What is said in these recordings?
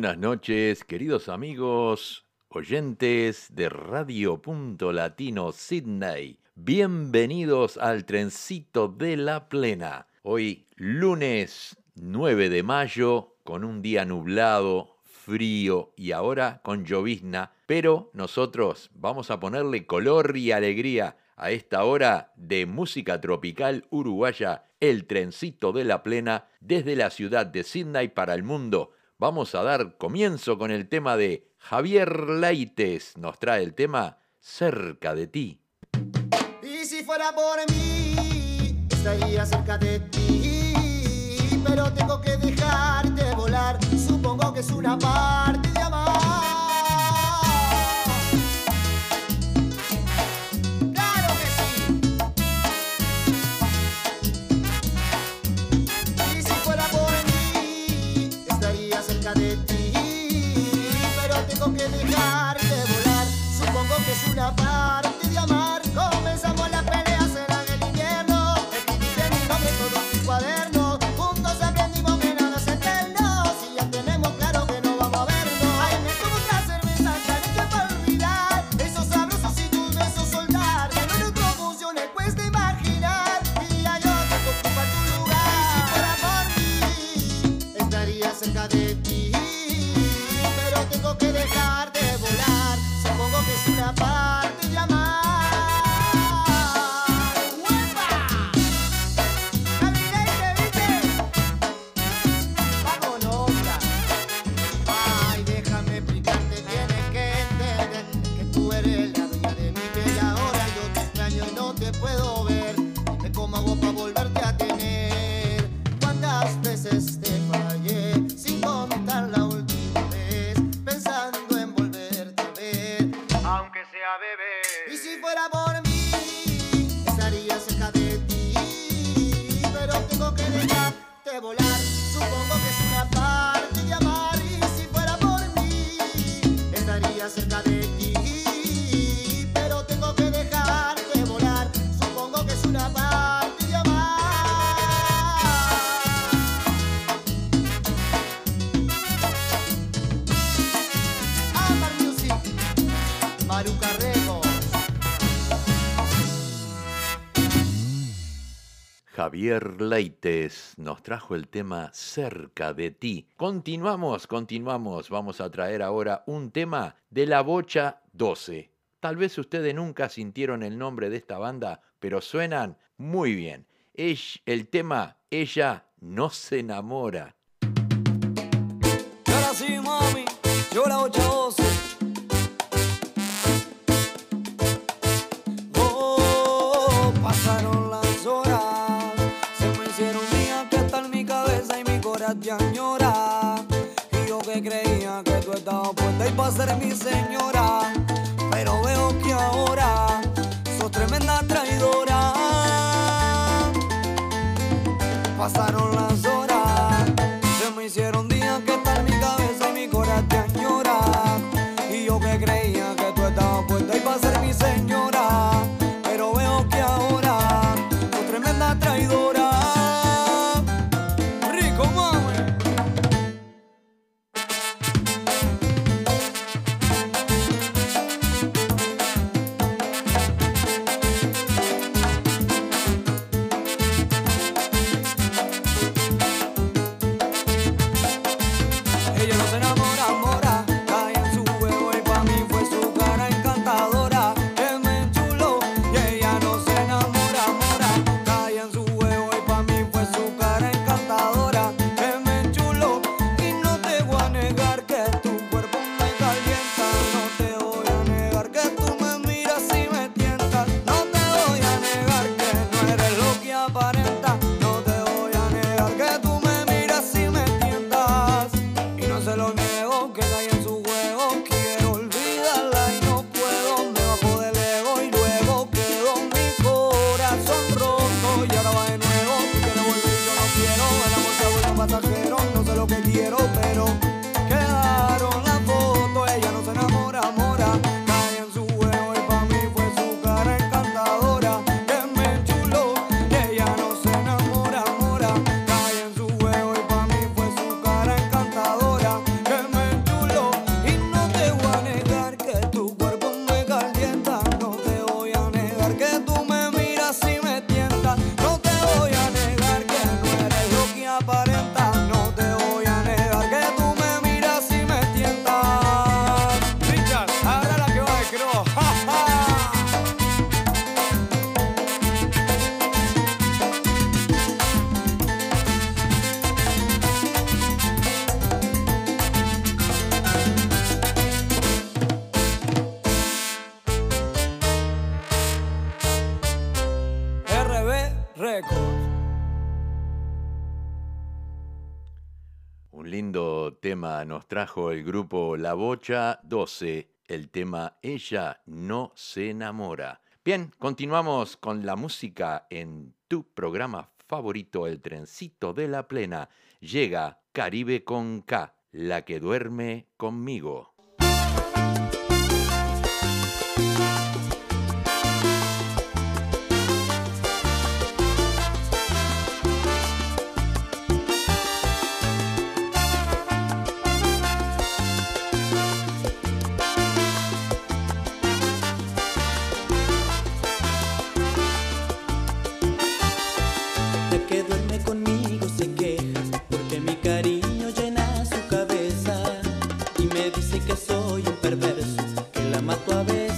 buenas noches, queridos amigos, oyentes de Radio Punto Latino Sydney. Bienvenidos al trencito de la plena. Hoy lunes 9 de mayo, con un día nublado, frío y ahora con llovizna, pero nosotros vamos a ponerle color y alegría a esta hora de música tropical uruguaya, el trencito de la plena, desde la ciudad de Sydney para el mundo. Vamos a dar comienzo con el tema de Javier Leites. Nos trae el tema Cerca de ti. Y si fuera por mí, estaría cerca de ti. Pero tengo que dejarte volar. Supongo que es una parte Javier Leites nos trajo el tema Cerca de ti. Continuamos, continuamos. Vamos a traer ahora un tema de la Bocha 12. Tal vez ustedes nunca sintieron el nombre de esta banda, pero suenan muy bien. Es el tema Ella no se enamora. Ahora sí, mami, yo la Bocha 12. Y yo que creía que tú estabas puesta y para ser mi señora, pero veo que ahora sos tremenda traidora. Pasaron las horas, se me hicieron días que está en mi cabeza y mi corazón nos trajo el grupo La Bocha 12, el tema Ella no se enamora. Bien, continuamos con la música en tu programa favorito, El Trencito de la Plena. Llega Caribe con K, la que duerme conmigo. que soy un perverso, que la mato a veces.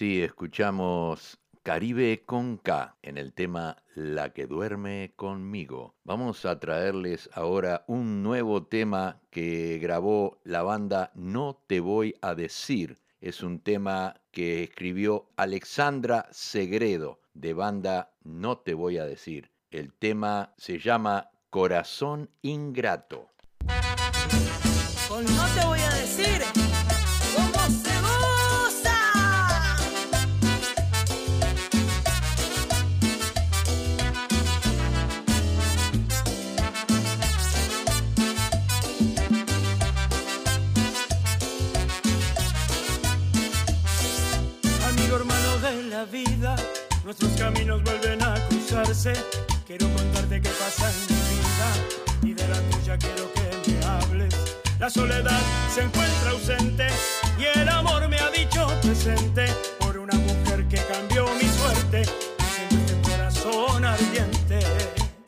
Escuchamos Caribe con K en el tema La que duerme conmigo. Vamos a traerles ahora un nuevo tema que grabó la banda No te voy a decir. Es un tema que escribió Alexandra Segredo de banda No te voy a decir. El tema se llama Corazón Ingrato. no te voy a decir nuestros caminos vuelven a cruzarse. Quiero contarte qué pasa en mi vida y de la tuya quiero que me hables. La soledad se encuentra ausente y el amor me ha dicho presente por una mujer que cambió mi suerte. Siento este corazón ardiente.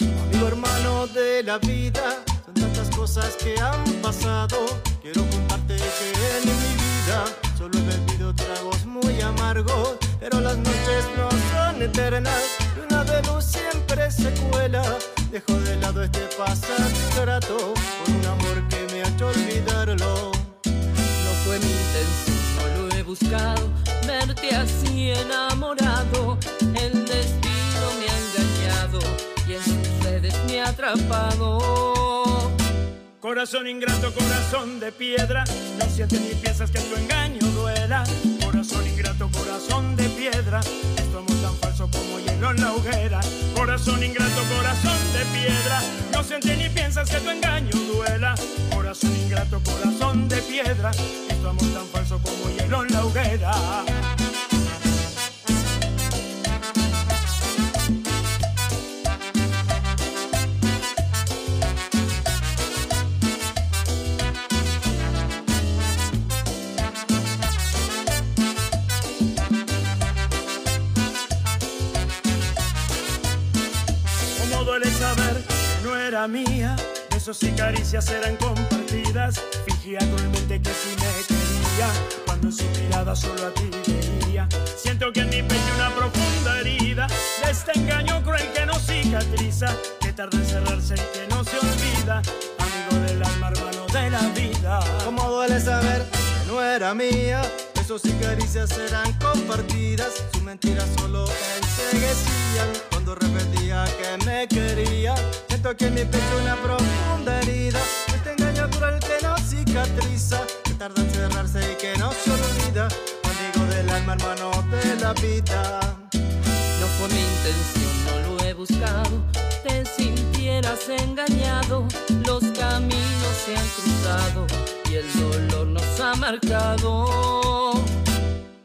Amigo hermano de la vida, son tantas cosas que han pasado. Quiero contarte que en mi vida solo he bebido tragos muy amargos pero las noches no son eternas y una de luz siempre se cuela. Dejo de lado este pasado ingrato por un amor que me ha hecho olvidarlo. No fue mi intención, no lo he buscado, verte así enamorado. El destino me ha engañado y en sus redes me ha atrapado. Corazón ingrato, corazón de piedra, no sientes ni piensas que tu engaño duela Corazón ingrato, corazón de piedra, es tu amor tan falso como hielo en la hoguera. Corazón ingrato, corazón de piedra, no sientes ni piensas que tu engaño duela. Corazón ingrato, corazón de piedra, es tu amor tan falso como hielo en la hoguera. Mía. Besos y caricias eran compartidas. Fingía cruelmente que sí me quería. Cuando en su mirada solo a ti veía. Siento que en mi pecho una profunda herida. De este engaño cruel que no cicatriza. Que tarda en cerrarse y que no se olvida. Amigo del alma, hermano de la vida. Como duele saber que no era mía. Besos y caricias eran compartidas. Su mentira solo enseguecían. Cuando repetía que me quería Siento que en mi pecho una profunda herida. Este engaño cruel que no cicatriza, que tarda en cerrarse y que no se olvida. Amigo del alma, hermano de la vida. No fue mi intención, no lo he buscado. Te sintieras engañado, los caminos se han cruzado y el dolor nos ha marcado.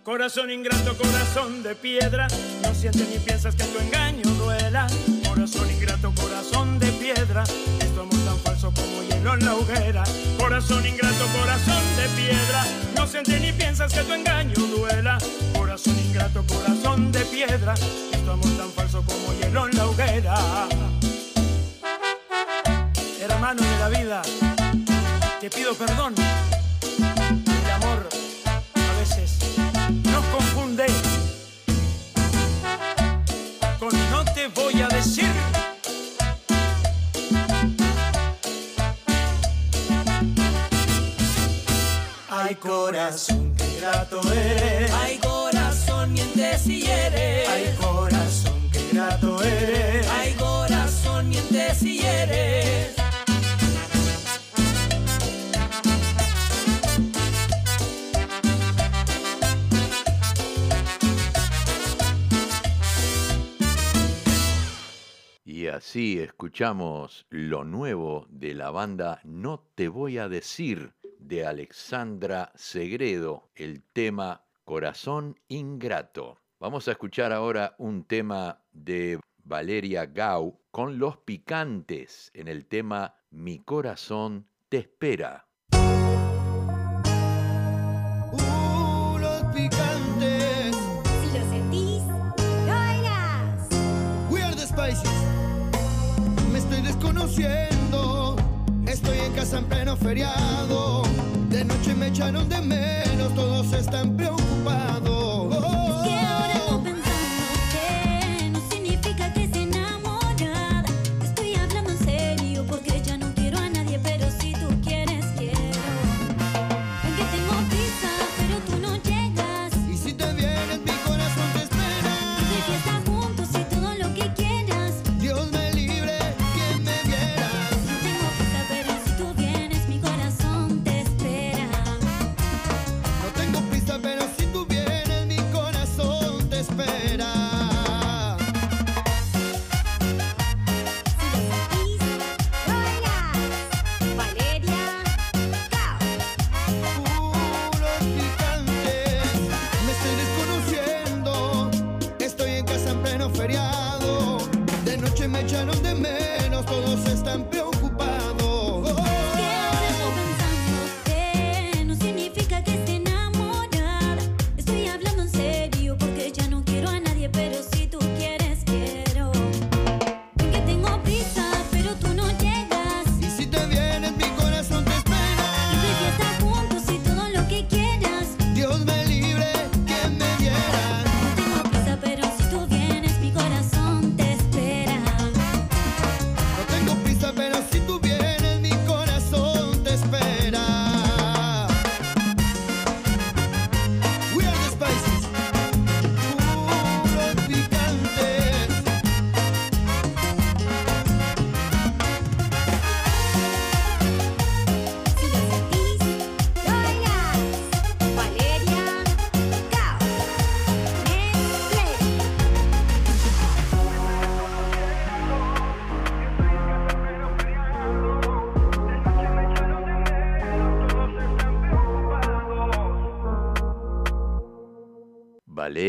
Corazón ingrato, corazón de piedra, no sientes ni piensas que tu engaño duela Corazón ingrato, corazón de piedra, es tu amor tan falso como hielo en la hoguera. Corazón ingrato, corazón de piedra, no sientes ni piensas que tu engaño duela. Corazón ingrato, corazón de piedra, es tu amor tan falso como hielo en la hoguera. Hermano de la vida, te pido perdón. Ay corazón, que grato es. Ay corazón, mientes y hieres. Ay corazón, que grato es. Ay corazón, mientes y hieres. así escuchamos lo nuevo de la banda No Te Voy a Decir de Alexandra Segredo, el tema Corazón Ingrato. Vamos a escuchar ahora un tema de Valeria Gau con los picantes en el tema Mi corazón te espera. Uh, los picantes. Si lo sentís, lo We are the spices estoy desconociendo. Estoy en casa en pleno feriado. De noche me echaron de menos, todos están preocupados.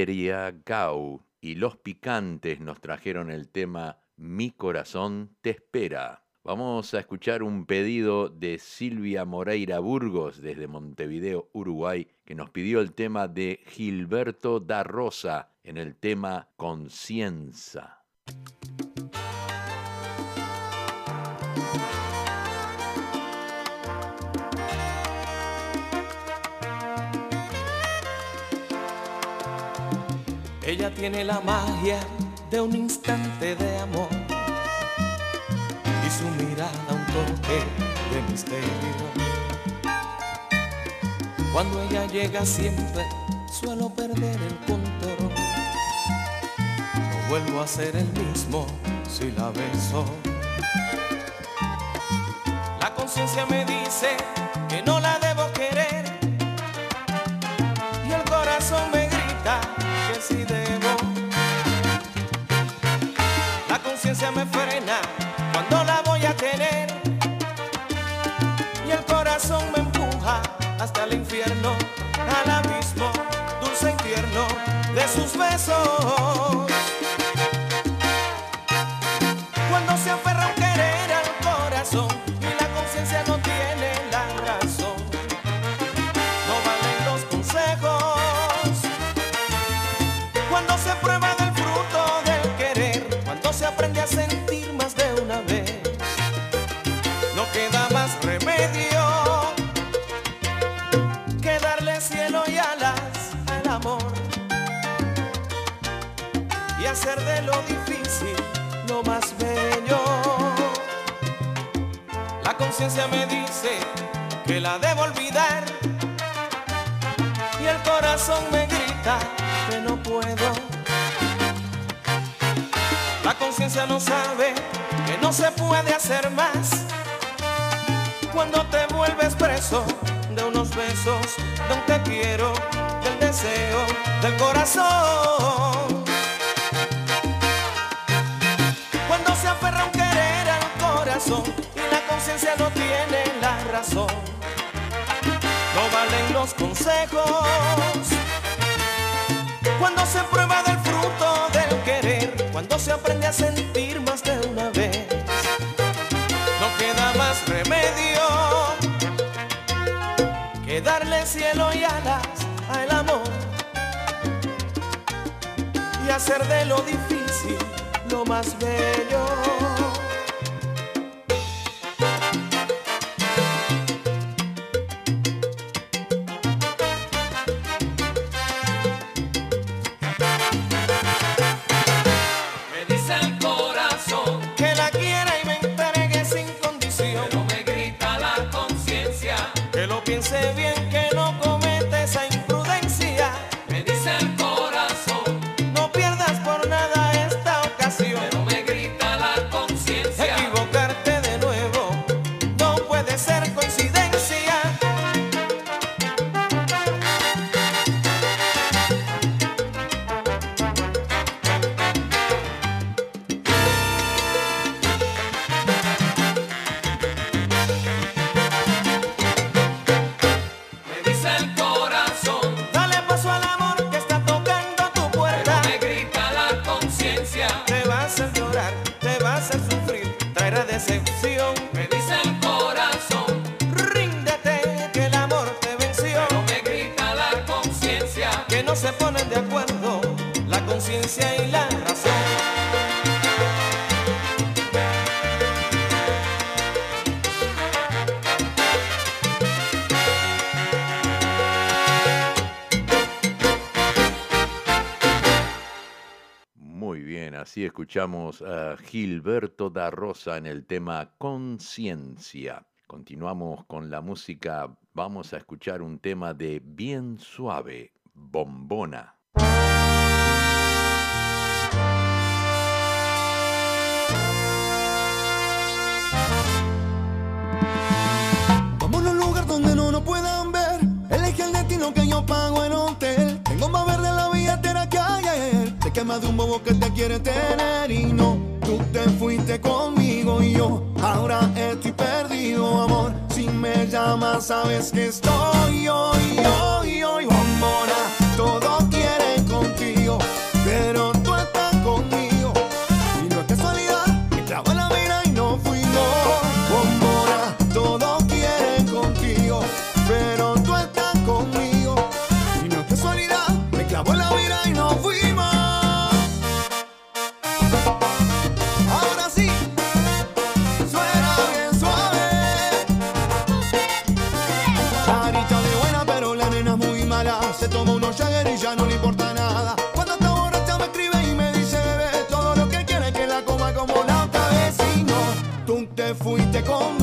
Y Los Picantes nos trajeron el tema Mi corazón te espera. Vamos a escuchar un pedido de Silvia Moreira Burgos desde Montevideo, Uruguay, que nos pidió el tema de Gilberto da Rosa en el tema Conciencia. Tiene la magia de un instante de amor y su mirada un toque de misterio. Cuando ella llega siempre suelo perder el control. No vuelvo a ser el mismo si la beso. La conciencia me dice que no la debo querer sus que la debo olvidar y el corazón me grita que no puedo. La conciencia no sabe que no se puede hacer más cuando te vuelves preso de unos besos, de un te quiero, del deseo, del corazón. Cuando se aferra un querer al corazón y la conciencia no tiene la razón, no valen los consejos. Cuando se prueba del fruto del querer, cuando se aprende a sentir más de una vez, no queda más remedio que darle cielo y alas al amor y hacer de lo difícil lo más bello. Escuchamos a Gilberto da Rosa en el tema Conciencia. Continuamos con la música, vamos a escuchar un tema de Bien Suave, Bombona. Vamos a un lugar donde no nos puedan ver. Elige el destino que yo pago. Ayer. Te quema de un bobo que te quiere tener y no. Tú te fuiste conmigo y yo ahora estoy perdido, amor. Si me llamas, sabes que estoy yo, yo, yo, bombona. Todo quiere contigo. te con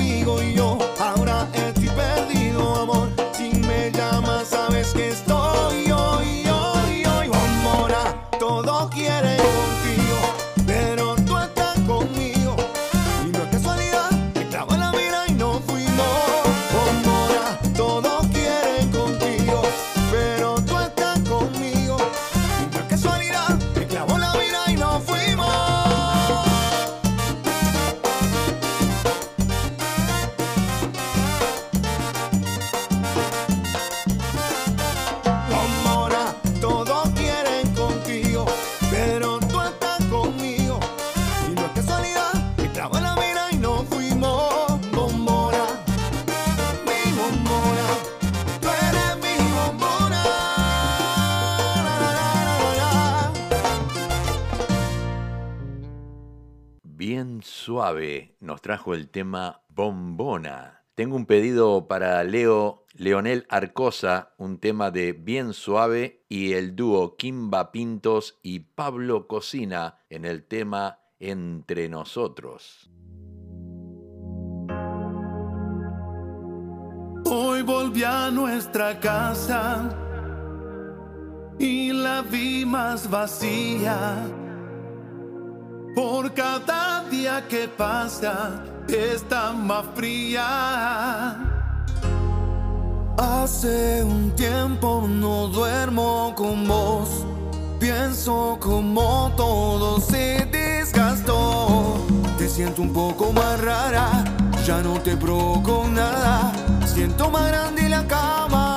Nos trajo el tema Bombona. Tengo un pedido para Leo Leonel Arcosa, un tema de Bien Suave y el dúo Kimba Pintos y Pablo Cocina en el tema Entre Nosotros. Hoy volví a nuestra casa y la vi más vacía por cada día que pasa está más fría. Hace un tiempo no duermo con vos. Pienso como todo se desgastó. Te siento un poco más rara, ya no te provoco nada. Siento más grande la cama.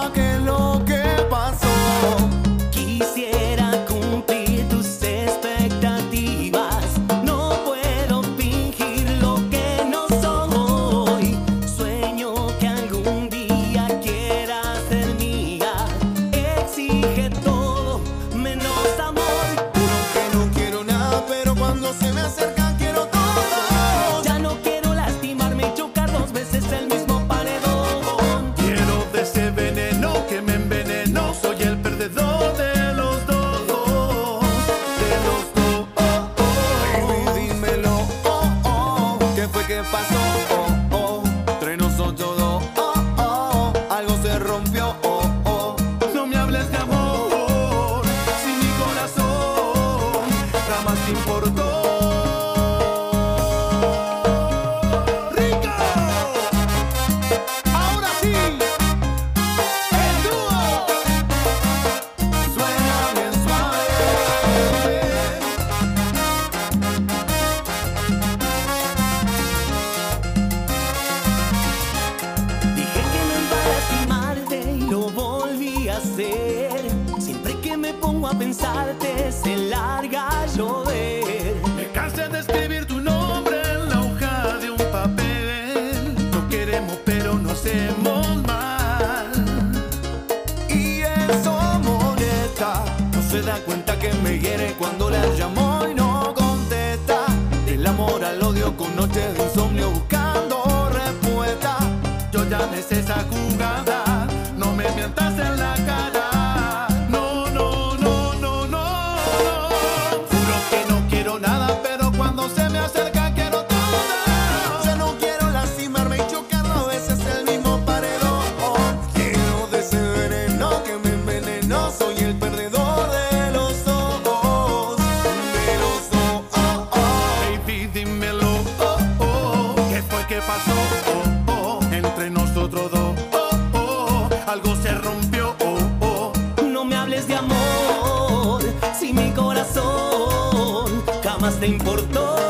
te importó.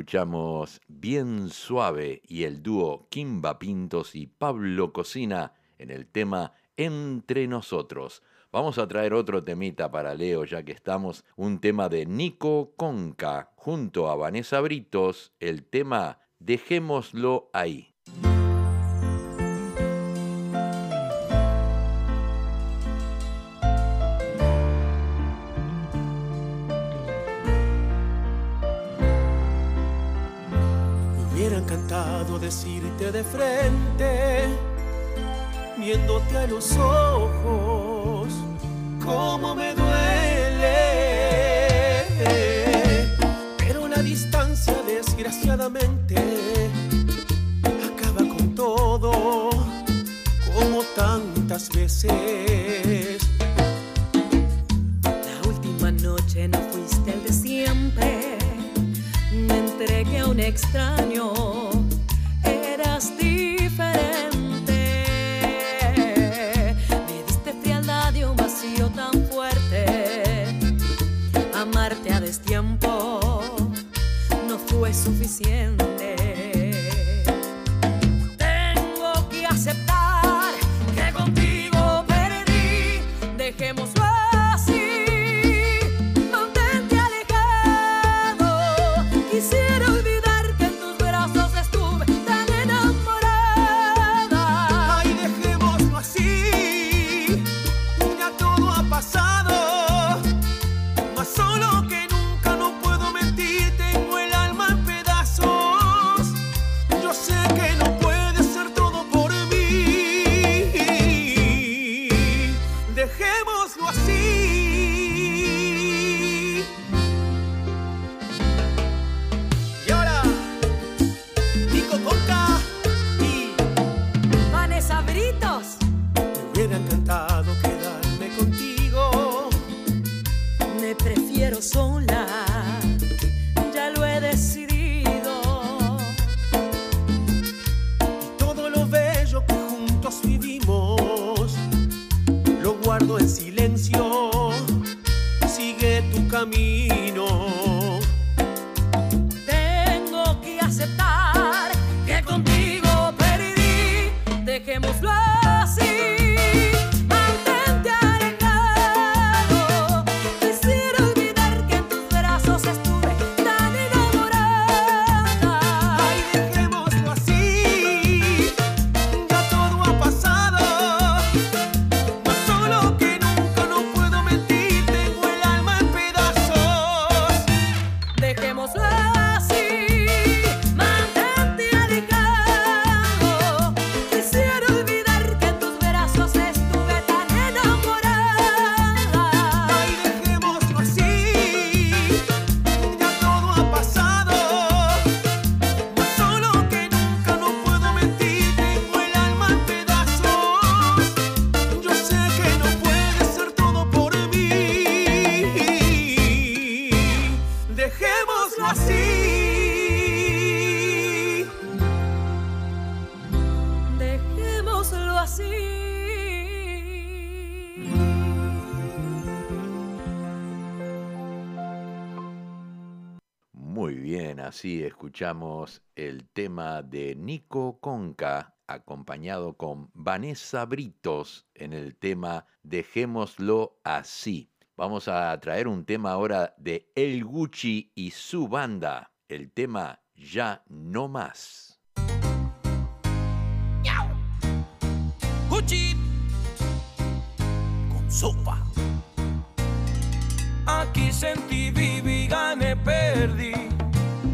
escuchamos Bien Suave y el dúo Kimba Pintos y Pablo Cocina en el tema Entre Nosotros. Vamos a traer otro temita para Leo ya que estamos, un tema de Nico Conca junto a Vanessa Britos, el tema Dejémoslo ahí. Decirte de frente, viéndote a los ojos, cómo me duele. Pero la distancia, desgraciadamente, acaba con todo, como tantas veces. La última noche no fuiste el de siempre. Me entregué a un extraño. Eras diferente. Me diste frialdad y un vacío tan fuerte. Amarte a destiempo no fue suficiente. Dejémoslo así, el tema de Nico Conca, acompañado con Vanessa Britos en el tema Dejémoslo así. Vamos a traer un tema ahora de El Gucci y su banda, el tema Ya no más. Gucci con sopa. Aquí sentí, viví, gané, perdí.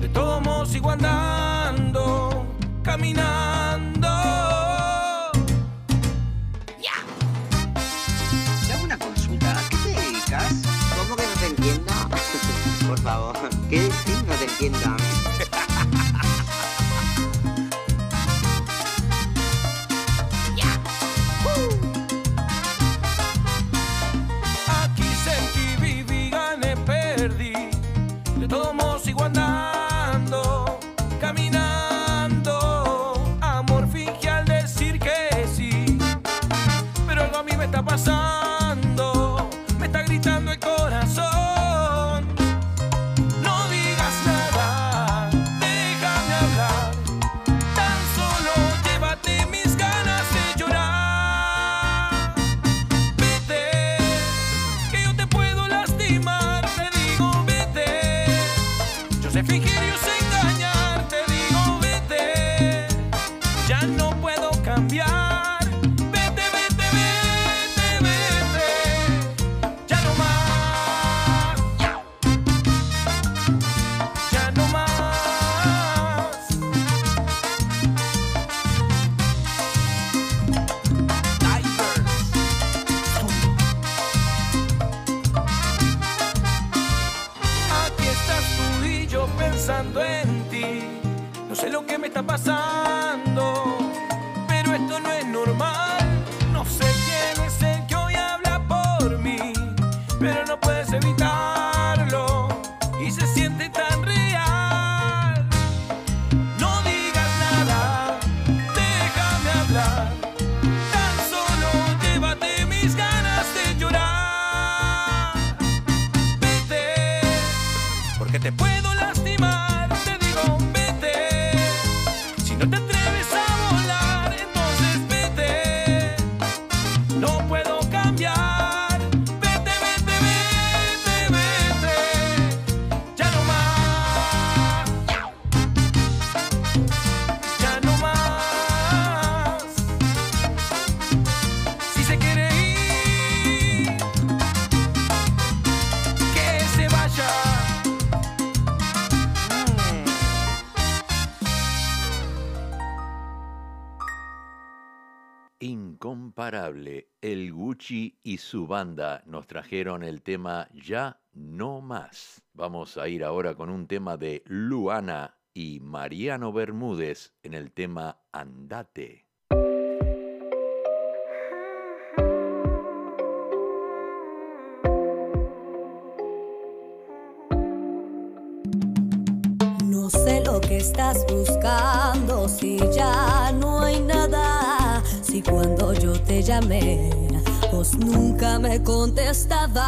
De todos modos sigo andando, caminando. Te hago una consulta. ¿A qué te dedicas? ¿Cómo que no te entiendo? Por favor, ¿qué decís? No te entiendo. incomparable, el Gucci y su banda nos trajeron el tema Ya no más. Vamos a ir ahora con un tema de Luana y Mariano Bermúdez en el tema Andate. No sé lo que estás buscando si ya no hay nada y cuando yo te llamé, vos nunca me contestabas.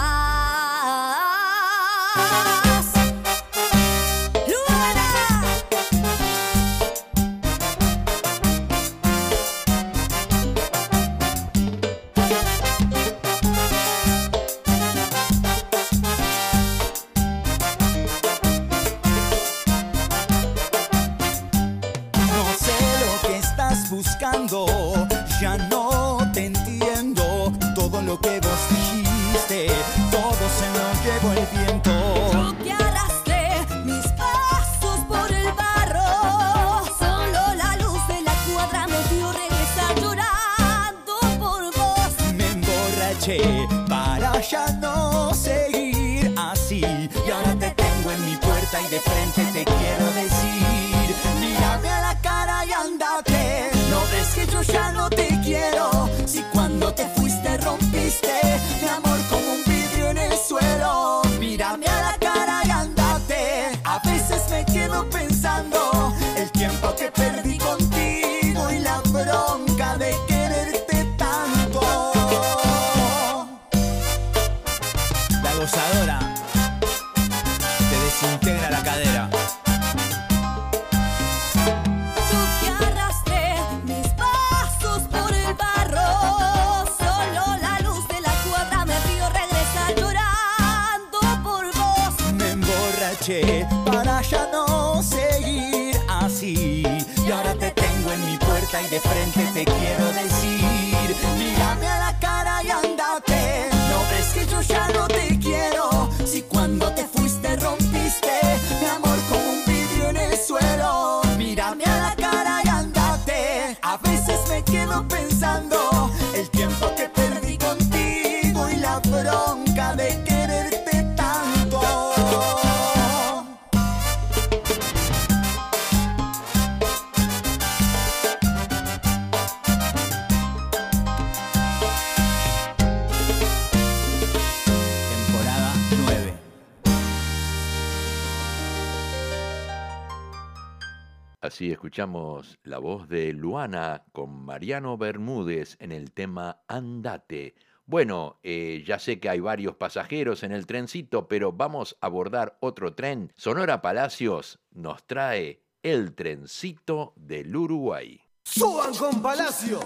escuchamos la voz de Luana con Mariano Bermúdez en el tema Andate. Bueno, eh, ya sé que hay varios pasajeros en el trencito, pero vamos a abordar otro tren. Sonora Palacios nos trae el trencito del Uruguay. Suban con Palacio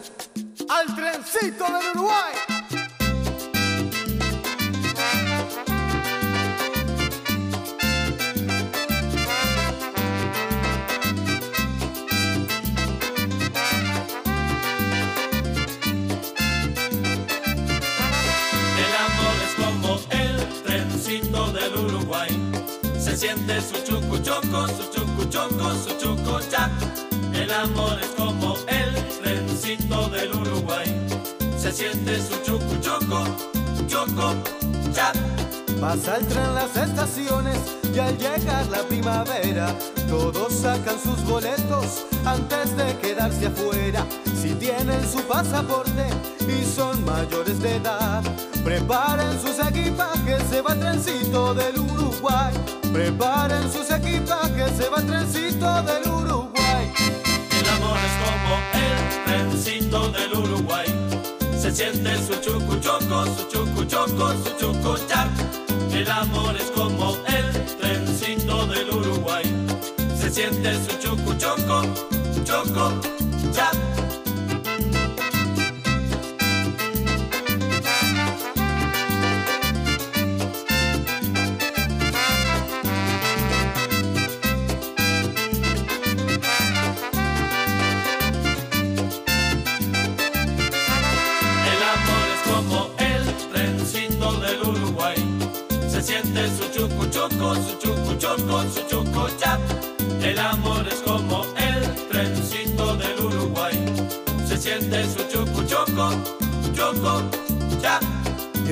al trencito del Uruguay. se siente su chucu choco, su chucu choco, su chucochac. El amor es como el trencito del Uruguay. Se siente su chucuchoco, choco, chac. Pasa el tren las estaciones y al llegar la primavera, todos sacan sus boletos antes de quedarse afuera. Si tienen su pasaporte y son mayores de edad preparen sus equipajes, se va el trencito del Uruguay. Preparen sus equipajes, se va el trencito del Uruguay. El amor es como el trencito del Uruguay. Se siente su chucu choco, su chucu choco, su chucu chac. El amor es como el trencito del Uruguay. Se siente su chucu choco, choco, chac.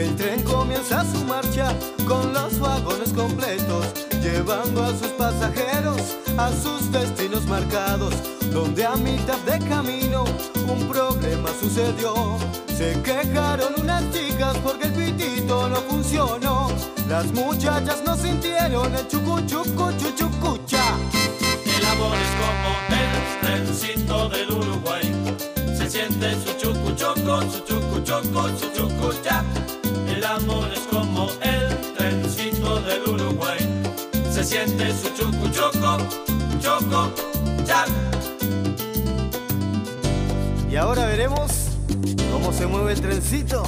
El tren comienza su marcha con los vagones completos, llevando a sus pasajeros a sus destinos marcados, donde a mitad de camino un problema sucedió. Se quejaron unas chicas porque el pitito no funcionó. Las muchachas no sintieron el chucu chucu chuchucucha. El amor es como el trencito del Uruguay. Se siente su chucu choco, su chucu choco, su chucu chap. El amor es como el trencito del Uruguay. Se siente su chucu choco, choco chap. Y ahora veremos cómo se mueve el trencito.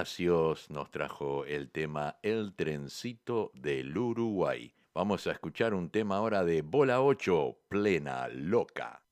Palacios nos trajo el tema El trencito del Uruguay. Vamos a escuchar un tema ahora de Bola 8, Plena Loca.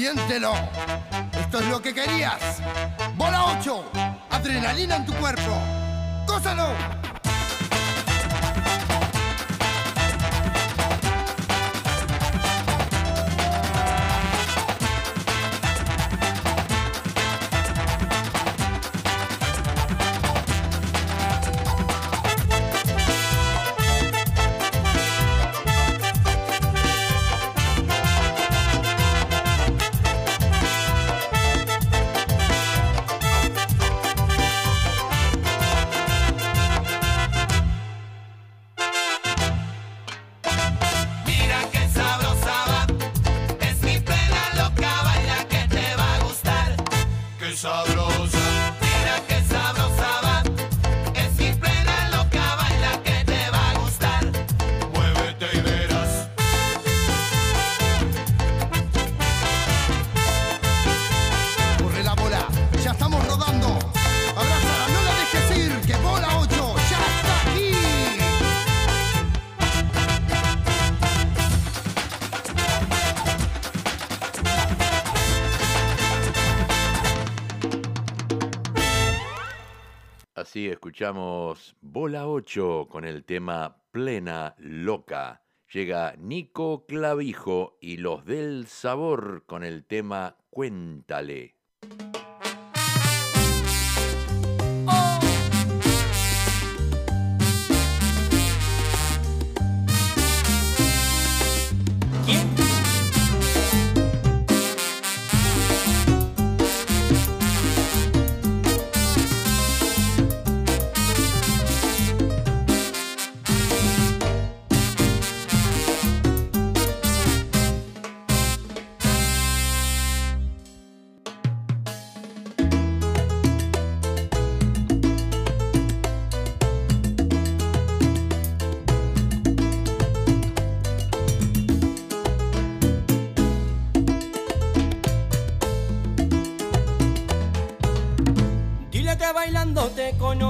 Siéntelo. Esto es lo que querías. Bola 8. Adrenalina en tu cuerpo. ¡Gózalo! escuchamos Bola 8 con el tema Plena Loca. Llega Nico Clavijo y los del sabor con el tema Cuéntale.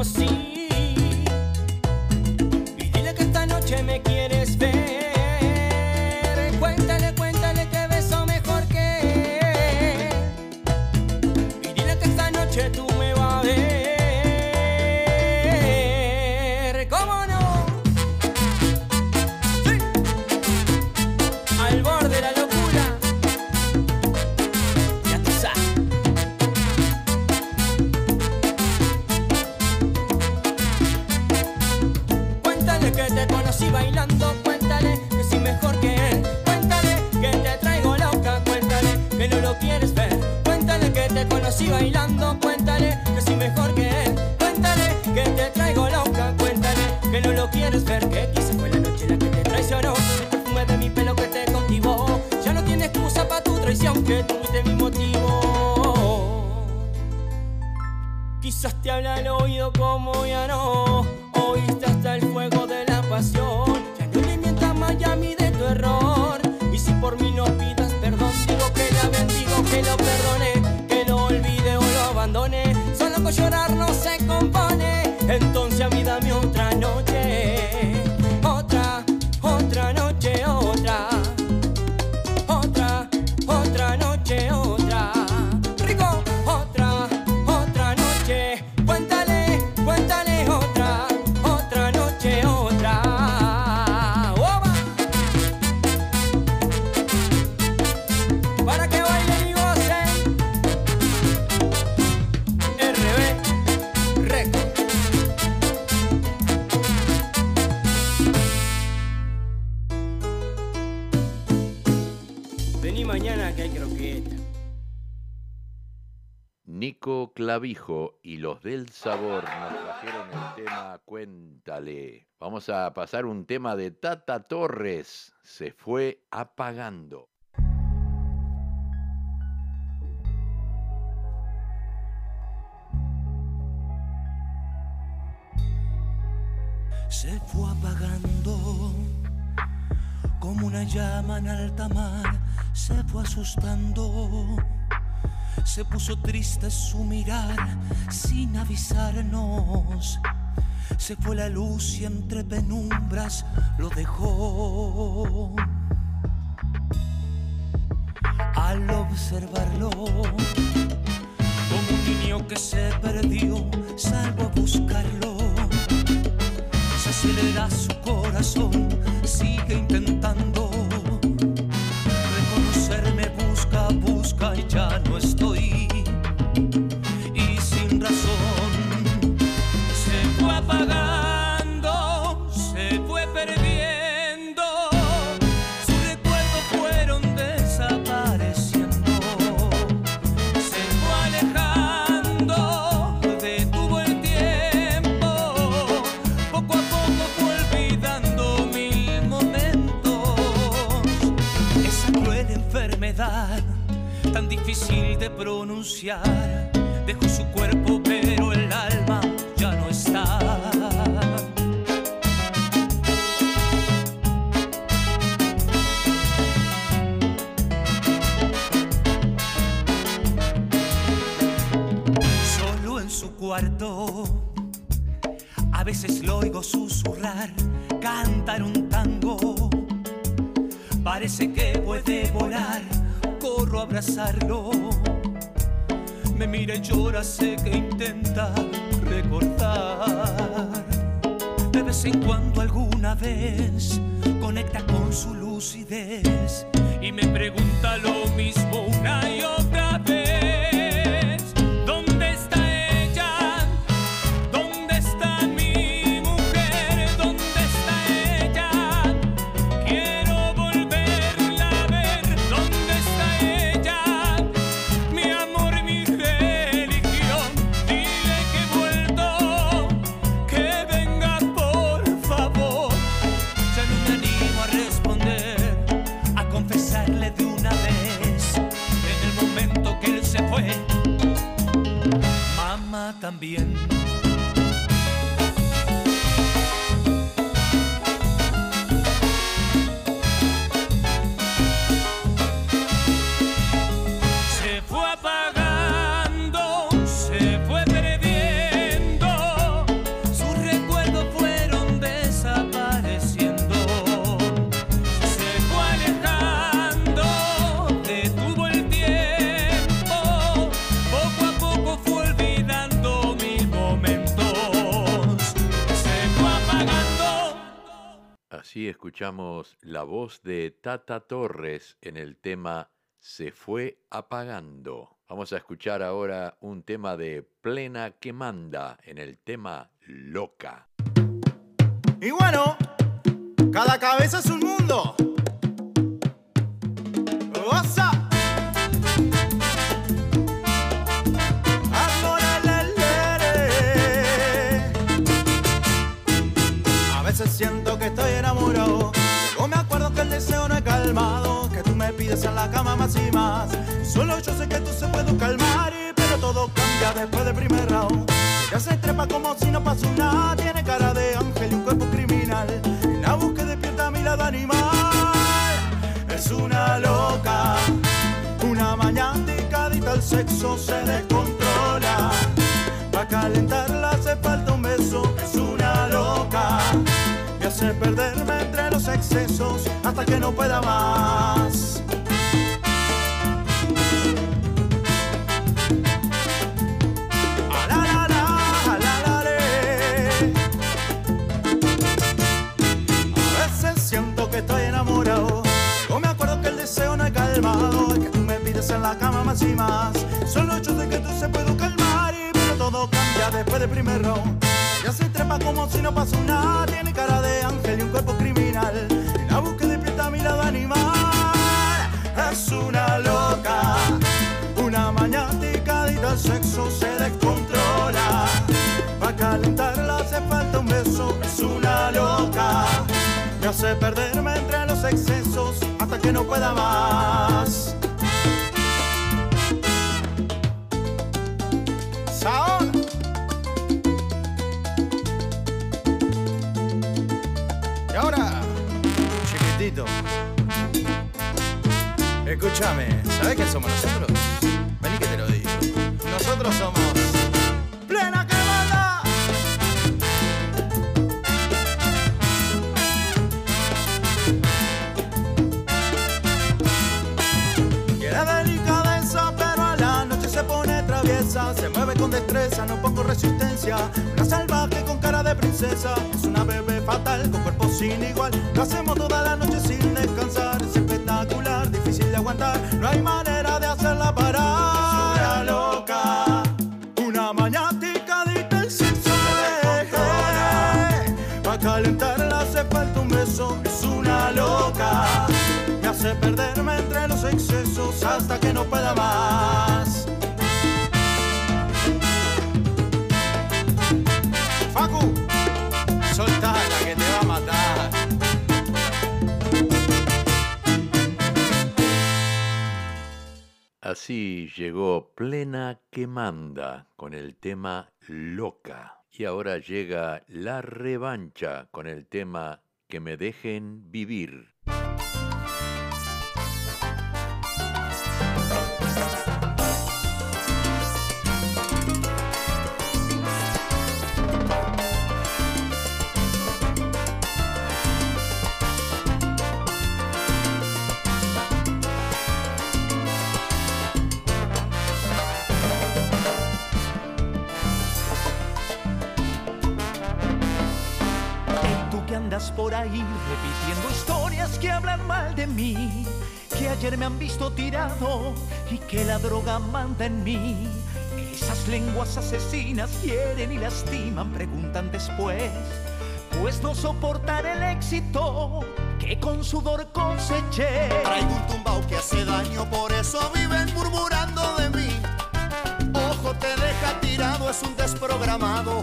sin compone. Clavijo y los del Sabor nos trajeron el tema Cuéntale. Vamos a pasar un tema de Tata Torres. Se fue apagando. Se fue apagando como una llama en alta mar. Se fue asustando se puso triste su mirar sin avisarnos. Se fue la luz y entre penumbras lo dejó. Al observarlo, como un niño que se perdió, salgo a buscarlo. Se acelera su corazón, sigue intentando reconocerme, busca, busca y ya no estoy. renunciar escuchamos la voz de Tata Torres en el tema Se fue apagando. Vamos a escuchar ahora un tema de Plena que manda en el tema Loca. Y bueno, cada cabeza es un mundo. Siento que estoy enamorado. Luego me acuerdo que el deseo no es calmado. Que tú me pides en la cama más y más. Solo yo sé que tú se puede calmar. Pero todo cambia después del primer round. Ella se trepa como si no pasó nada. Tiene cara de ángel y un cuerpo criminal. Y la busca despierta mi lado animal. Es una loca. Una mañana adicta al sexo se descontrola. Pa' calentarla hace falta un beso. Es una. Perderme entre los excesos hasta que no pueda más. A la la la, a veces siento que estoy enamorado. Luego me acuerdo que el deseo no es calmado. Que tú me pides en la cama más y más. Solo yo sé que tú se puede calmar. y- Pero todo cambia después del primer round. Ella se trepa como si no pasó nada. Tiene cara de ángel y un cuerpo criminal. Y la busca despierta mi lado animal. Es una loca. Una maniática adicta al sexo se descontrola. Pa' calentarla hace falta un beso. Es una loca. Me hace perderme entre los excesos hasta que no pueda más. Escúchame, ¿sabes quién somos nosotros? Vení que te lo digo. Nosotros somos. ¡Plena quemada! Tiene delicadeza, pero a la noche se pone traviesa. Se mueve con destreza, no poco resistencia. Una salvaje con cara de princesa. Es una bebé fatal con cuerpo sin igual. Lo hacemos toda la noche sin descansar. Difícil de aguantar. No hay manera de hacerla parar. Es una loca. Una maniática el sexo Para calentarla hace falta un beso. Es una loca. Me hace perderme entre los excesos hasta que no pueda más. Así llegó Plena que manda con el tema Loca. Y ahora llega La Revancha con el tema Que me dejen vivir. Hablan mal de mí, que ayer me han visto tirado y que la droga manda en mí. Esas lenguas asesinas hieren y lastiman, preguntan después, pues no soportar el éxito que con sudor coseché. Traigo un tumbao que hace daño, por eso viven murmurando de mí. Ojo te deja tirado, es un desprogramado.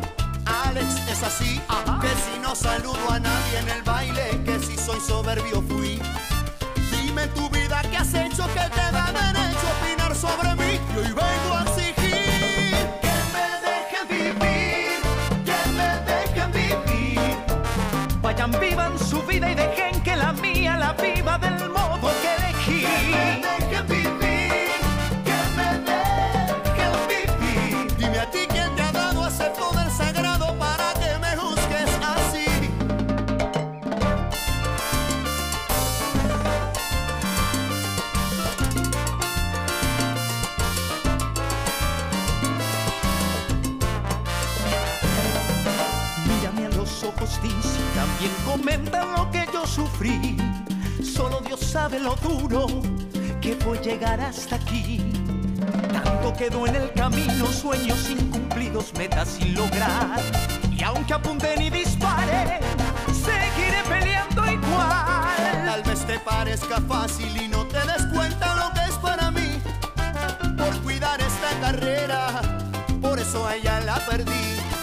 Alex es así, que si no saludo a nadie en el baile, que si soy soberbio fui. Dime tu vida que has hecho que te da derecho a opinar sobre mí. Y hoy vengo a exigir que me dejen vivir, que me dejen vivir. Vayan, vivan su vida y dejen que la mía la viva del modo que elegí. Que me dejen lo que yo sufrí. Solo Dios sabe lo duro que fue llegar hasta aquí. Tanto quedó en el camino, sueños incumplidos, metas sin lograr. Y aunque apunten y disparen, seguiré peleando igual. Tal vez te parezca fácil y no te des cuenta lo que es para mí. Por cuidar esta carrera, por eso a ella la perdí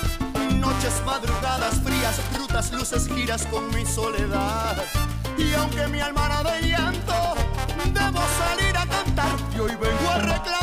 noches, madrugadas frías, rutas, luces, giras con mi soledad. Y aunque mi alma de llanto, debo salir a cantar y hoy vengo a reclamar.